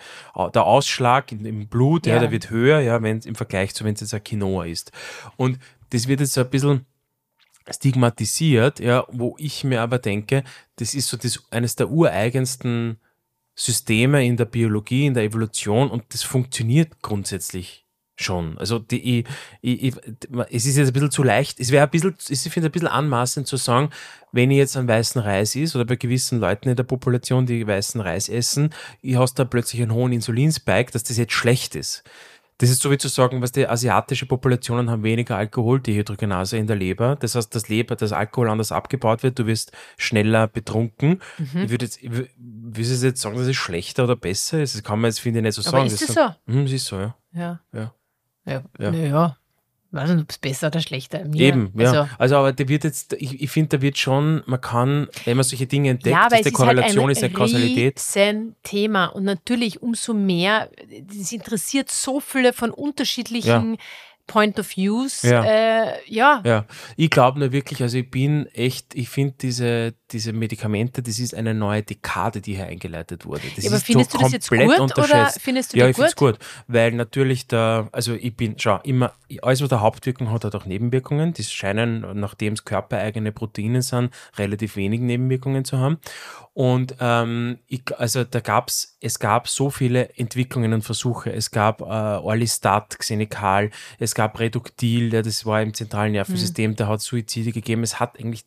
S2: der Ausschlag im Blut, ja.
S1: Ja.
S2: der wird höher, ja, wenn im Vergleich zu, wenn es jetzt ein Quinoa ist. Und das wird jetzt so ein bisschen stigmatisiert, ja, wo ich mir aber denke, das ist so das, eines der ureigensten Systeme in der Biologie, in der Evolution und das funktioniert grundsätzlich schon. Also die, ich, ich, es ist jetzt ein bisschen zu leicht, es wäre ein bisschen, ich finde ein bisschen anmaßend zu sagen, wenn ich jetzt einen weißen Reis ist oder bei gewissen Leuten in der Population, die weißen Reis essen, ich hast da plötzlich einen hohen Insulinspike, dass das jetzt schlecht ist. Das ist so wie zu sagen, was die asiatische Populationen haben weniger Alkoholdehydrogenase in der Leber. Das heißt, das Leber, das Alkohol anders abgebaut wird, du wirst schneller betrunken.
S1: Mhm.
S2: Ich würde jetzt, willst du jetzt sagen, dass es schlechter oder besser ist? Das kann man jetzt, finde ich, nicht so
S1: Aber
S2: sagen.
S1: ist das
S2: sind-
S1: so?
S2: Es ist so, ja.
S1: Ja.
S2: Ja.
S1: Ja.
S2: Ja.
S1: Naja. Weiß nicht, ob es besser oder schlechter mir.
S2: Eben, ja.
S1: Also,
S2: Also, aber der wird jetzt, ich, ich finde, da wird schon, man kann, wenn man solche Dinge entdeckt,
S1: ja,
S2: dass
S1: es
S2: die
S1: ist halt
S2: Korrelation
S1: ein
S2: ist eine Kausalität.
S1: riesen Thema und natürlich umso mehr, es interessiert so viele von unterschiedlichen Point of Views.
S2: Ja.
S1: Äh, ja.
S2: Ja, ich glaube nur wirklich, also ich bin echt, ich finde diese, diese Medikamente, das ist eine neue Dekade, die hier eingeleitet wurde. Das
S1: Ja, aber
S2: ist
S1: findest
S2: so
S1: du das jetzt gut oder findest du
S2: ja, ich finde es
S1: gut?
S2: weil natürlich da, also ich bin, schau, immer, alles was eine Hauptwirkung hat, hat auch Nebenwirkungen. Die scheinen, nachdem es körpereigene Proteine sind, relativ wenig Nebenwirkungen zu haben. Und ähm, ich, also da gab's, es gab so viele Entwicklungen und Versuche. Es gab äh, Orlistat, Xenical, es gab Reduktil, ja, das war im zentralen Nervensystem, da hat Suizide gegeben. Es hat eigentlich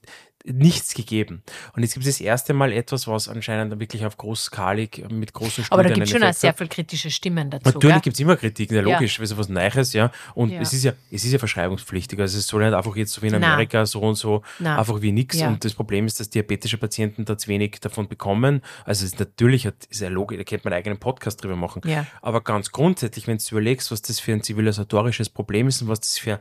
S2: nichts gegeben. Und jetzt gibt es das erste Mal etwas, was anscheinend wirklich auf großskalig mit großen Studien
S1: Aber da gibt es schon auch sehr
S2: hat.
S1: viel kritische Stimmen dazu.
S2: Natürlich gibt es immer Kritik, ja,
S1: Ja.
S2: logisch, weil so was Neues, ja. Und
S1: Ja.
S2: es ist ja, es ist ja verschreibungspflichtig. Also es soll nicht einfach jetzt so wie in
S1: Nein.
S2: Amerika so und so
S1: Nein.
S2: einfach wie nichts.
S1: Ja.
S2: Und das Problem ist, dass diabetische Patienten da zu wenig davon bekommen. Also es ist natürlich, hat- ist ja logisch, da könnte man einen eigenen Podcast drüber machen.
S1: Ja.
S2: Aber ganz grundsätzlich, wenn du überlegst, was das für ein zivilisatorisches Problem ist und was das für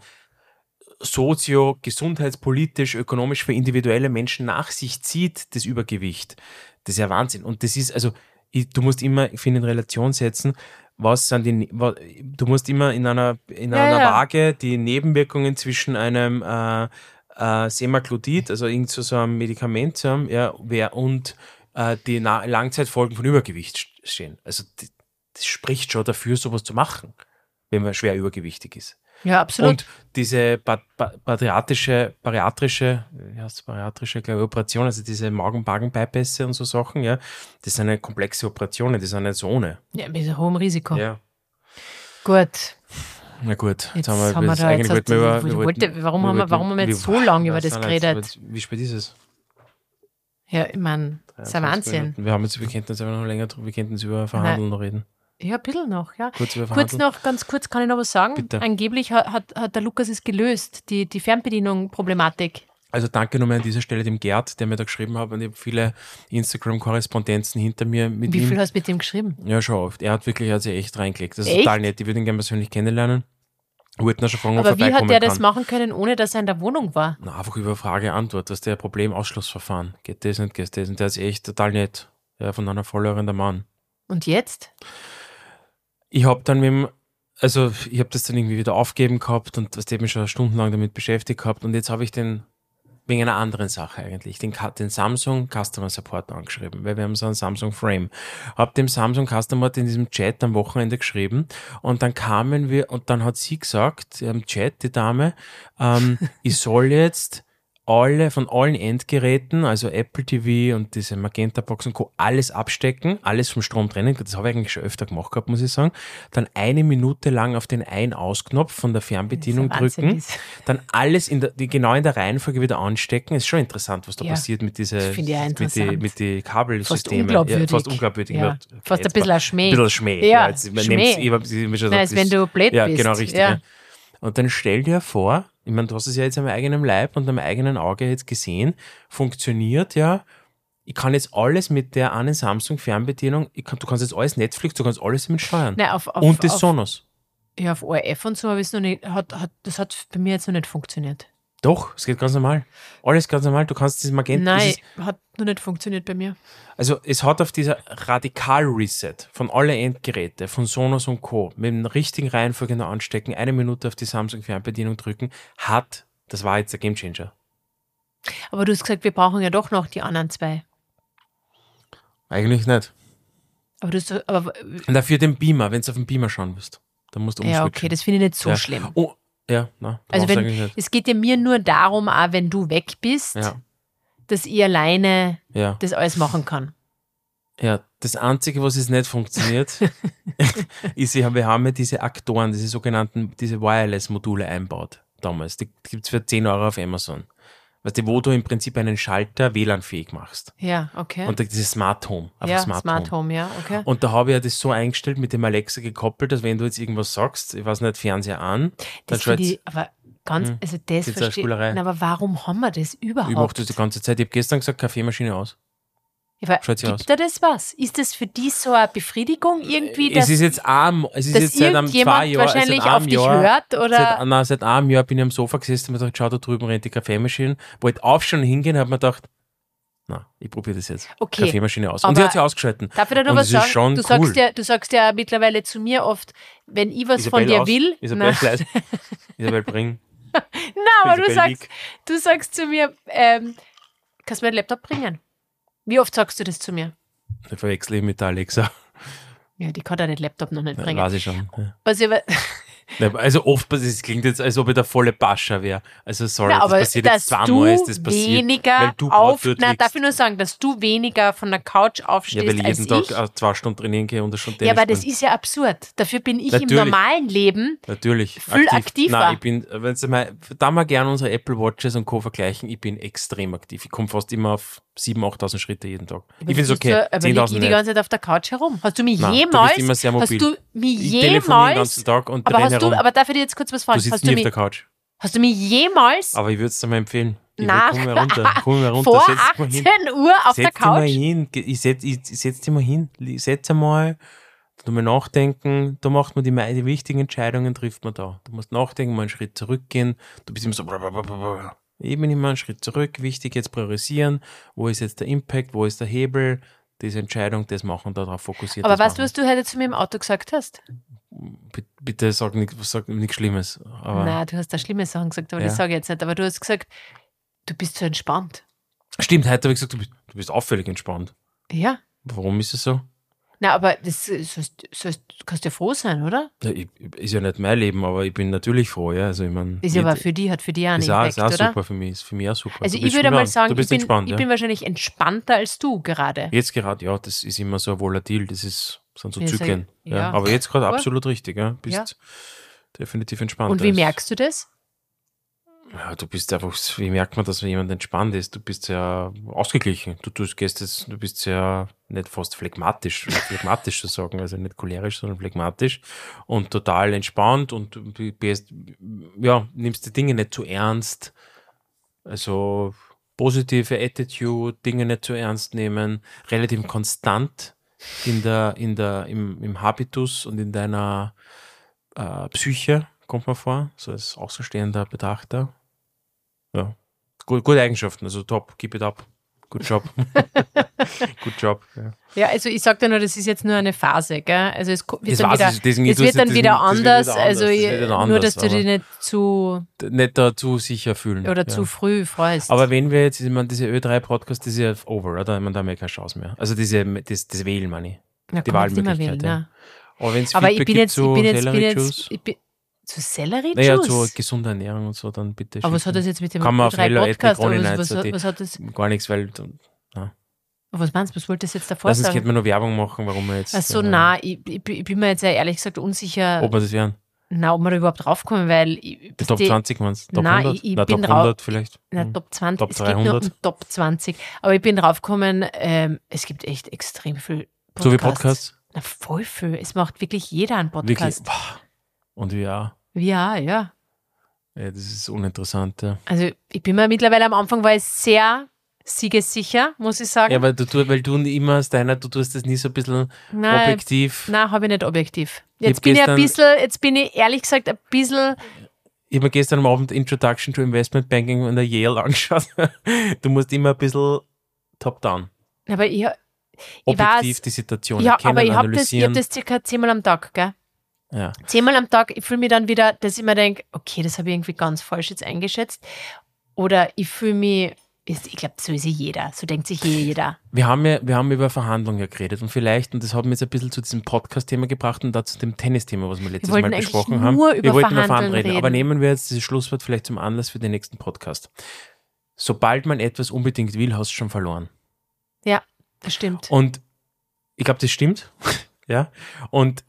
S2: sozio, gesundheitspolitisch, ökonomisch für individuelle Menschen nach sich zieht, das Übergewicht. Das ist ja Wahnsinn. Und das ist, also, ich, du musst immer, ich finde, in Relation setzen, was sind die, wa- du musst immer in einer, in
S1: Ja,
S2: einer
S1: ja.
S2: Waage die Nebenwirkungen zwischen einem äh, äh, Semaglutid, also irgend so, so einem Medikament haben, ja, wer, und äh, die Na Langzeitfolgen von Übergewicht st- stehen. Also, das, das spricht schon dafür, sowas zu machen, wenn man schwer übergewichtig ist.
S1: Ja, absolut.
S2: Und diese ba ba bariatrische, bariatrische, wie heißt bariatrische glaube ich, Operation, also diese Magen-Bagen-Bypässe und so Sachen, ja, das sind eine komplexe Operationen, die sind nicht so ohne.
S1: ja, mit hohen Risiko.
S2: Ja.
S1: Gut.
S2: Na gut,
S1: Jetzt haben wir
S2: das-
S1: da jetzt
S2: wollten
S1: hast
S2: wir
S1: du-
S2: wir
S1: wollte- warum haben wir- warum haben wir jetzt so lange über das geredet?
S2: Wie spät ist es?
S1: Ja, ich meine, das ist ein
S2: 23
S1: Wahnsinn.
S2: Minuten. Wir haben jetzt, wir könnten jetzt aber noch länger, wir könnten jetzt über Verhandeln noch reden.
S1: Ja, ein bisschen noch, ja.
S2: Kurz
S1: Kurz noch, ganz kurz kann ich noch was sagen.
S2: Bitte.
S1: Angeblich hat, hat, hat der Lukas es gelöst, die, die Fernbedienung-Problematik.
S2: Also danke nochmal an dieser Stelle dem Gerd, der mir da geschrieben hat und ich habe viele Instagram-Korrespondenzen hinter mir mit
S1: Wie
S2: ihm.
S1: viel hast du mit dem geschrieben?
S2: Ja, schon oft. Er hat wirklich, hat sich echt reingelegt. Das ist
S1: Echt?
S2: total nett. Ich würde ihn gerne persönlich kennenlernen. Schon fragen, er
S1: Aber wie hat der das
S2: kann.
S1: machen können, ohne dass er in der Wohnung war?
S2: Na, einfach über Frage-Antwort. Was ist der Problem-Ausschlussverfahren? Geht das nicht, geht das? Und der ist echt total nett. Ja, von einer Followerin der Mann.
S1: Und jetzt?
S2: Ich habe dann mit dem, also ich habe das dann irgendwie wieder aufgeben gehabt und was mich schon stundenlang damit beschäftigt gehabt und jetzt habe ich den wegen einer anderen Sache eigentlich, den, den Samsung Customer Support angeschrieben, weil wir haben so einen Samsung Frame. Hab dem Samsung Customer in diesem Chat am Wochenende geschrieben und dann kamen wir und dann hat sie gesagt im Chat, die Dame, ähm, ich soll jetzt alle, von allen Endgeräten, also Apple TV und diese Magenta Box und Co., alles abstecken, alles vom Strom trennen. Das habe ich eigentlich schon öfter gemacht gehabt, muss ich sagen. Dann eine Minute lang auf den Ein-Aus-Knopf von der Fernbedienung
S1: ja
S2: drücken. Dann alles in der, die, genau in der Reihenfolge wieder anstecken. Ist schon interessant, was da
S1: Ja.
S2: passiert mit diese,
S1: Das finde ich auch
S2: mit die, mit die Kabelsystemen.
S1: unglaubwürdig.
S2: Ja, fast unglaubwürdig.
S1: Ja.
S2: Ja.
S1: Fast ein
S2: Jetzt
S1: bisschen ein Schmäh.
S2: Ein bisschen Schmäh.
S1: Ja,
S2: jetzt, man
S1: Schmäh.
S2: ich hab- ich hab mir schon
S1: Nein, als wenn du blöd
S2: ja,
S1: bist.
S2: genau, richtig.
S1: Ja.
S2: Ja. Und dann stell dir vor, ich meine, du hast es ja jetzt am eigenen Leib und am eigenen Auge jetzt gesehen, funktioniert ja. Ich kann jetzt alles mit der einen Samsung-Fernbedienung, ich kann, du kannst jetzt alles Netflix, du kannst alles damit steuern.
S1: Nein, auf, auf,
S2: und das
S1: auf,
S2: Sonos.
S1: Ja, auf ORF und so habe ich es noch nicht, hat, hat, das hat bei mir jetzt noch nicht funktioniert.
S2: Doch, es geht ganz normal. Alles ganz normal. Du kannst dieses Magenta.
S1: Nein,
S2: dieses-
S1: hat noch nicht funktioniert bei mir.
S2: Also es hat auf dieser Radikal-Reset von alle Endgeräte, von Sonos und Co. mit dem richtigen Reihenfolge noch anstecken, eine Minute auf die Samsung-Fernbedienung drücken, hat, das war jetzt der Gamechanger.
S1: Aber du hast gesagt, wir brauchen ja doch noch die anderen zwei.
S2: Eigentlich nicht.
S1: Aber du hast, aber,
S2: Und dafür den Beamer, wenn du auf den Beamer schauen willst. Dann musst du
S1: ja,
S2: umswitchen.
S1: okay, das finde ich nicht so
S2: ja.
S1: schlimm.
S2: Oh, ja, na,
S1: Also wenn, es geht ja mir nur darum, auch wenn du weg bist,
S2: Ja,
S1: dass ich alleine
S2: ja,
S1: das alles machen kann.
S2: ja. Das Einzige, was jetzt nicht funktioniert, ist, wir haben ja diese Aktoren, diese sogenannten, diese Wireless-Module einbaut damals. Die gibt es für 10 Euro auf Amazon. Weißt du, wo du im Prinzip einen Schalter WLAN-fähig machst.
S1: Ja, okay.
S2: Und dieses Smart Home. einfach
S1: ja,
S2: Smart,
S1: Smart,
S2: Home.
S1: Home. ja, okay.
S2: Und da habe ich ja das so eingestellt, mit dem Alexa gekoppelt, dass wenn du jetzt irgendwas sagst, ich weiß nicht, Fernseher an, dann
S1: das
S2: schaut
S1: finde ich, aber ganz,
S2: Hm.
S1: also das
S2: Das
S1: verstehe ich. Aber warum haben wir das
S2: ich mache
S1: überhaupt?
S2: das die ganze Zeit. Ich habe gestern gesagt, Kaffeemaschine aus.
S1: Aber
S2: Schaut sie
S1: gibt
S2: aus.
S1: da das was? Ist das für die so eine Befriedigung irgendwie, dass,
S2: es ist jetzt arm, es ist
S1: dass
S2: jetzt seit einem zwei Jahren,
S1: wahrscheinlich
S2: seit
S1: auf
S2: einem
S1: dich
S2: Jahr,
S1: hört? Oder?
S2: Seit, nein, seit einem Jahr bin ich am Sofa gesessen und mir gedacht, schau, da drüben rennt die Kaffeemaschine. Wollte aufstehen und hingehen, habe mir gedacht, Na, ich probiere das jetzt.
S1: Okay.
S2: Kaffeemaschine aus. Und
S1: Aber
S2: die hat sie ausgeschalten.
S1: Darf ich da noch
S2: Und
S1: was sagen?
S2: schon
S1: du,
S2: cool.
S1: sagst ja, du sagst ja mittlerweile zu mir oft, wenn ich was von
S2: Isabel
S1: dir
S2: aus.
S1: will.
S2: Isabel. Isabel bring.
S1: na, aber du
S2: Isabel
S1: sagst,
S2: lieg.
S1: du sagst zu mir, ähm, kannst du mir den Laptop bringen? Wie oft sagst du das zu mir?
S2: Ich verwechsel ich mit der Alexa.
S1: Ja, die kann den Laptop noch nicht
S2: Ja,
S1: bringen.
S2: weiß ich schon. Ja.
S1: Was ich aber,
S2: Also oft, es klingt jetzt, als ob ich der volle Pascha wäre. Also sorry,
S1: aber
S2: das passiert jetzt zweimal, ist das passiert. weil
S1: weniger
S2: du
S1: auf, na, darf ich nur sagen, dass du weniger von der Couch
S2: Ja,
S1: aufstehst
S2: weil ich
S1: als
S2: jeden Tag
S1: ich.
S2: äh, zwei Stunden trainieren gehe und eine Stunde
S1: Ja, aber das ist ja absurd. Dafür bin ich im
S2: Natürlich.
S1: normalen Leben
S2: Natürlich.
S1: viel aktiver.
S2: Nein, ich bin, wenn Sie mal, da mal gerne unsere Apple Watches und Co. vergleichen, ich bin extrem aktiv. Ich komme fast immer auf 7.000, 8.000 Schritte jeden Tag. ich finde es okay.
S1: du- Aber lieg
S2: 10.000
S1: ich die
S2: nicht.
S1: ganze Zeit auf der Couch herum? Hast du mich
S2: Nein, du bist
S1: jemals,
S2: immer sehr
S1: hast
S2: mobil.
S1: du mich
S2: Ich telefoniere den
S1: jemals,
S2: ganzen Tag und
S1: aber hast du,
S2: herum.
S1: aber darf ich dir jetzt kurz was
S2: du
S1: fragen?
S2: sitzt
S1: Hast du,
S2: nie auf
S1: mich,
S2: der Couch.
S1: hast du mich jemals
S2: Aber ich würde es dir mal empfehlen. Ich
S1: nach
S2: komm mal runter, komm mal runter,
S1: vor
S2: setz dich mal hin.
S1: 18 Uhr auf der
S2: setz dich mal
S1: Couch?
S2: hin. Ich setz, ich, setz dich mal hin. Setz einmal. Du mal nachdenken. Da macht man die, die wichtigen Entscheidungen, trifft man da. Du musst nachdenken, mal einen Schritt zurückgehen. Du bist immer so. blablabla. Ich bin immer einen Schritt zurück. Wichtig jetzt priorisieren. Wo ist jetzt der Impact? Wo ist der Hebel? Diese Entscheidung, das machen, darauf fokussiert.
S1: Aber weißt du, was du heute zu mir im Auto gesagt hast?
S2: Bitte sag nichts sag nix Schlimmes. Aber
S1: Nein, du hast da schlimme Sachen gesagt, aber
S2: Ja.
S1: das sage ich jetzt nicht. Aber du hast gesagt, du bist so entspannt.
S2: Stimmt, heute habe ich gesagt, du bist, du bist auffällig entspannt.
S1: Ja.
S2: Warum ist es so?
S1: Na, aber das, das, du kannst ja froh sein, oder?
S2: Ja, ich, ist ja nicht mein Leben, aber ich bin natürlich froh, ja. Also ich mein,
S1: Ist ja aber für die, hat für die auch einen
S2: ist auch, ist auch super für mich, ist für mich auch super.
S1: Also ich würde mal sagen, ich bin, ich
S2: ja.
S1: bin wahrscheinlich entspannter als du gerade.
S2: Jetzt gerade, ja, das ist immer so volatil, das ist, sind so Zyklen. Ja. Aber jetzt gerade absolut richtig, ja. Bist definitiv entspannt.
S1: Und wie merkst du das?
S2: Ja, du bist einfach, wie merkt man, dass jemand entspannt ist? Du bist sehr ausgeglichen. Du tust, gehst es, du bist sehr, nicht fast phlegmatisch, phlegmatisch zu sagen, also nicht cholerisch, sondern phlegmatisch und total entspannt und du bist, ja, nimmst die Dinge nicht zu ernst. Also positive Attitude, Dinge nicht zu ernst nehmen, relativ konstant in der, in der, im, im Habitus und in deiner äh, Psyche, kommt man vor, so als außenstehender Betrachter. Ja. Gut, gute Eigenschaften, also top, keep it up. Good job. Good job. Ja.
S1: Ja, also ich sage dir nur, das ist jetzt nur eine Phase, gell? Also es wird dann wieder, es wird dann wieder anders, also nur, dass du dich nicht zu
S2: Nicht da zu sicher fühlen.
S1: oder
S2: ja.
S1: zu früh freust.
S2: Aber wenn wir jetzt, ich meine, diese Ö3-Podcast, das ist ja over, oder? Ich meine, da haben wir keine Chance mehr. Also diese, das, das Wählen, meine ich.
S1: Na,
S2: die Wahlmöglichkeit,
S1: wählen,
S2: ja. Aber
S1: Aber ich bin jetzt, ich bin jetzt, bin jetzt, ich bin, zu Celery
S2: naja,
S1: Juice?
S2: zu gesunder Ernährung und so, dann bitte
S1: aber was hat das jetzt mit dem
S2: Kann man auf Hello
S1: Podcast, aber was, was, was hat das,
S2: Gar nichts, weil
S1: was meinst du, was wollte das jetzt davor
S2: Lass
S1: sagen?
S2: könnte man nur Werbung machen, warum wir jetzt.
S1: Ach so,
S2: äh,
S1: nein, ich, ich, bin- ich bin mir jetzt ehrlich gesagt unsicher,
S2: Ob wir das werden.
S1: na, ob wir da überhaupt draufkommen, weil ich,
S2: Die Top 20 waren es. Top
S1: Nein,
S2: 100?
S1: ich- ich
S2: Na,
S1: bin
S2: Top
S1: rau-
S2: 100 vielleicht.
S1: Na,
S2: Hm.
S1: Top 20,
S2: Top
S1: es geht nur
S2: 300.
S1: Top 20. Aber ich bin draufgekommen, ähm, es gibt echt extrem viel Podcasts.
S2: So wie Podcasts.
S1: Na, voll viel. Es macht wirklich jeder einen
S2: Wirklich.
S1: Podcast.
S2: Boah. Und ja,
S1: Ja, ja.
S2: ja, das ist uninteressant. Ja.
S1: Also ich bin mir mittlerweile am Anfang war ich sehr siegessicher, muss ich sagen.
S2: Ja, weil du, weil du immer aus deiner, du tust das nie so ein bisschen
S1: nein,
S2: objektiv.
S1: nein habe ich nicht objektiv.
S2: Ich
S1: Jetzt
S2: hab
S1: bin ich ein bisschen, jetzt bin ich ehrlich gesagt ein bisschen,
S2: Ich habe mir gestern am Abend Introduction to Investment Banking in der Yale angeschaut. Du musst immer ein bisschen top-down,
S1: aber ich, ich
S2: objektiv
S1: weiß,
S2: die Situation
S1: ja,
S2: erkennen,
S1: aber ich habe das, ich hab
S2: analysieren.
S1: das circa zehnmal am Tag, gell?
S2: Ja.
S1: zehnmal am Tag, ich fühle mich dann wieder, dass ich mir denke, okay, das habe ich irgendwie ganz falsch jetzt eingeschätzt. Oder ich fühle mich, ich glaube, so ist jeder, so denkt sich eh jeder.
S2: Wir haben ja, wir haben über Verhandlungen ja geredet und vielleicht, und das hat mich jetzt ein bisschen zu diesem Podcast-Thema gebracht und da zu dem Tennis-Thema, was wir letztes
S1: wollten
S2: Mal besprochen haben.
S1: nur
S2: wir
S1: über
S2: wollten über
S1: Verhandeln
S2: Verhandeln reden, aber
S1: reden.
S2: nehmen wir jetzt dieses Schlusswort vielleicht zum Anlass für den nächsten Podcast. Sobald man etwas unbedingt will, hast du schon verloren.
S1: Ja, das stimmt.
S2: Und ich glaube, das stimmt. ja. Und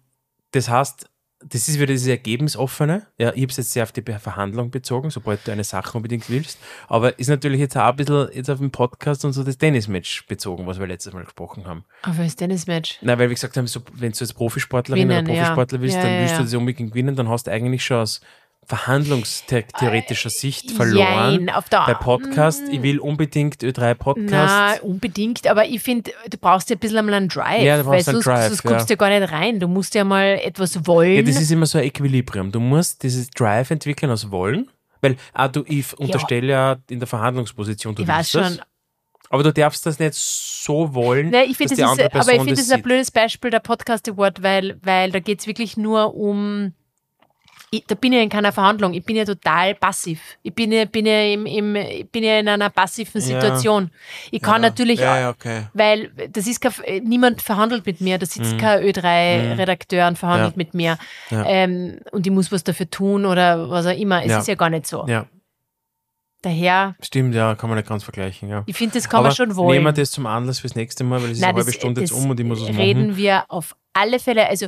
S2: das heißt, das ist wieder dieses Ergebnisoffene. Ja, ich habe es jetzt sehr auf die Verhandlung bezogen, sobald du eine Sache unbedingt willst. Aber ist natürlich jetzt auch ein bisschen jetzt auf den Podcast und so das Tennismatch bezogen, was wir letztes Mal gesprochen haben.
S1: Aber das Tennismatch.
S2: Nein, weil wir gesagt haben, so, wenn du als Profisportlerin
S1: Gewinnen,
S2: oder
S1: ja.
S2: Profisportler willst,
S1: Ja,
S2: dann
S1: ja,
S2: willst
S1: ja.
S2: du das unbedingt gewinnen, dann hast du eigentlich schon aus verhandlungstheoretischer Sicht verloren.
S1: Jein, auf der
S2: Bei Podcast, ich will unbedingt Ö3
S1: Na,
S2: Podcast.
S1: unbedingt, aber ich finde, du brauchst ja ein bisschen einmal einen Drive.
S2: Ja, du brauchst einen
S1: sonst,
S2: Drive,
S1: sonst kommst du ja gar nicht rein. Du musst ja mal etwas wollen.
S2: Ja, das ist immer so ein Equilibrium. Du musst dieses Drive entwickeln aus Wollen, weil ah, du, ich unterstelle ja in der Verhandlungsposition, du
S1: ich
S2: willst
S1: weiß
S2: das.
S1: schon,
S2: Aber du darfst das nicht so wollen,
S1: Nee, ich finde,
S2: dass die
S1: das,
S2: andere
S1: ist, aber ich finde, das
S2: das
S1: ist ein blödes Beispiel, der Podcast Award, weil, weil da geht es wirklich nur um. Ich, da bin ich in keiner Verhandlung. Ich bin ja total passiv. Ich bin ja, bin ja, im, im, ich bin ja in einer passiven
S2: Ja.
S1: Situation. Ich kann natürlich
S2: ja,
S1: auch,
S2: ja, okay.
S1: weil das ist kein, niemand verhandelt mit mir. Da sitzt
S2: Mhm.
S1: kein Ö3-Redakteur und verhandelt
S2: Ja.
S1: mit mir.
S2: Ja.
S1: Ähm, und ich muss was dafür tun oder was auch immer. Es
S2: Ja.
S1: ist ja gar nicht so.
S2: Ja,
S1: Daher,
S2: stimmt, ja, kann man nicht ganz vergleichen, ja.
S1: ich finde, das kann
S2: Aber
S1: man schon wollen.
S2: nehmen wir das zum Anlass fürs nächste Mal, weil es ist
S1: Nein,
S2: eine halbe Stunde jetzt um und ich muss
S1: reden
S2: machen.
S1: wir auf alle Fälle. Also,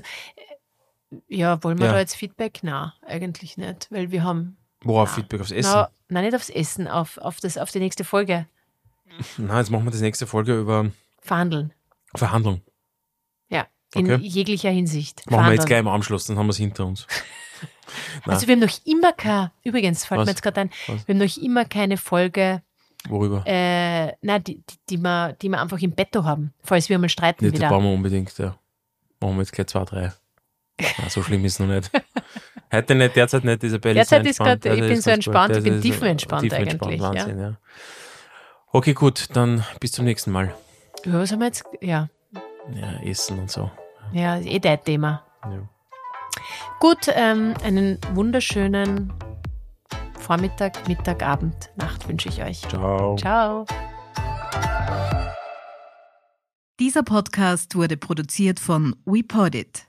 S1: ja, wollen wir
S2: Ja.
S1: da jetzt Feedback? Nein, eigentlich nicht, weil wir haben.
S2: Worauf Feedback aufs Essen?
S1: Na, nein, nicht aufs Essen, auf, auf, das, auf die nächste Folge.
S2: Na, jetzt machen wir das nächste Folge über
S1: Verhandeln.
S2: Verhandlung.
S1: Ja, in
S2: Okay.
S1: jeglicher Hinsicht.
S2: Machen wir jetzt
S1: Verhandeln.
S2: gleich im Anschluss, dann haben wir es hinter uns. Nein.
S1: Also, wir haben noch immer keine, übrigens, fällt
S2: Was?
S1: mir jetzt gerade ein,
S2: Was?
S1: wir haben noch immer keine Folge,
S2: Worüber?
S1: äh, nein, die, die, die, wir, die wir einfach im Betto haben, falls wir mal streiten
S2: das
S1: wieder.
S2: brauchen wir unbedingt, ja. Machen wir jetzt gleich zwei, drei. Na, so schlimm ist es noch nicht. Heute nicht, derzeit nicht, Isabelle.
S1: Derzeit ist grad-
S2: entspannt.
S1: ich
S2: Also
S1: bin
S2: ist
S1: so
S2: gut.
S1: entspannt, ich bin
S2: ist
S1: tiefenentspannt
S2: tiefenentspannt,
S1: eigentlich, ja.
S2: Wahnsinn, ja. Okay, gut, dann bis zum nächsten Mal.
S1: Ja, was haben wir jetzt? Ja,
S2: Ja, Essen und so.
S1: ja ist eh dein Thema.
S2: Ja.
S1: Gut, ähm, einen wunderschönen Vormittag, Mittag, Abend, Nacht wünsche ich euch.
S2: Ciao.
S1: Ciao.
S3: Dieser Podcast wurde produziert von WePodit.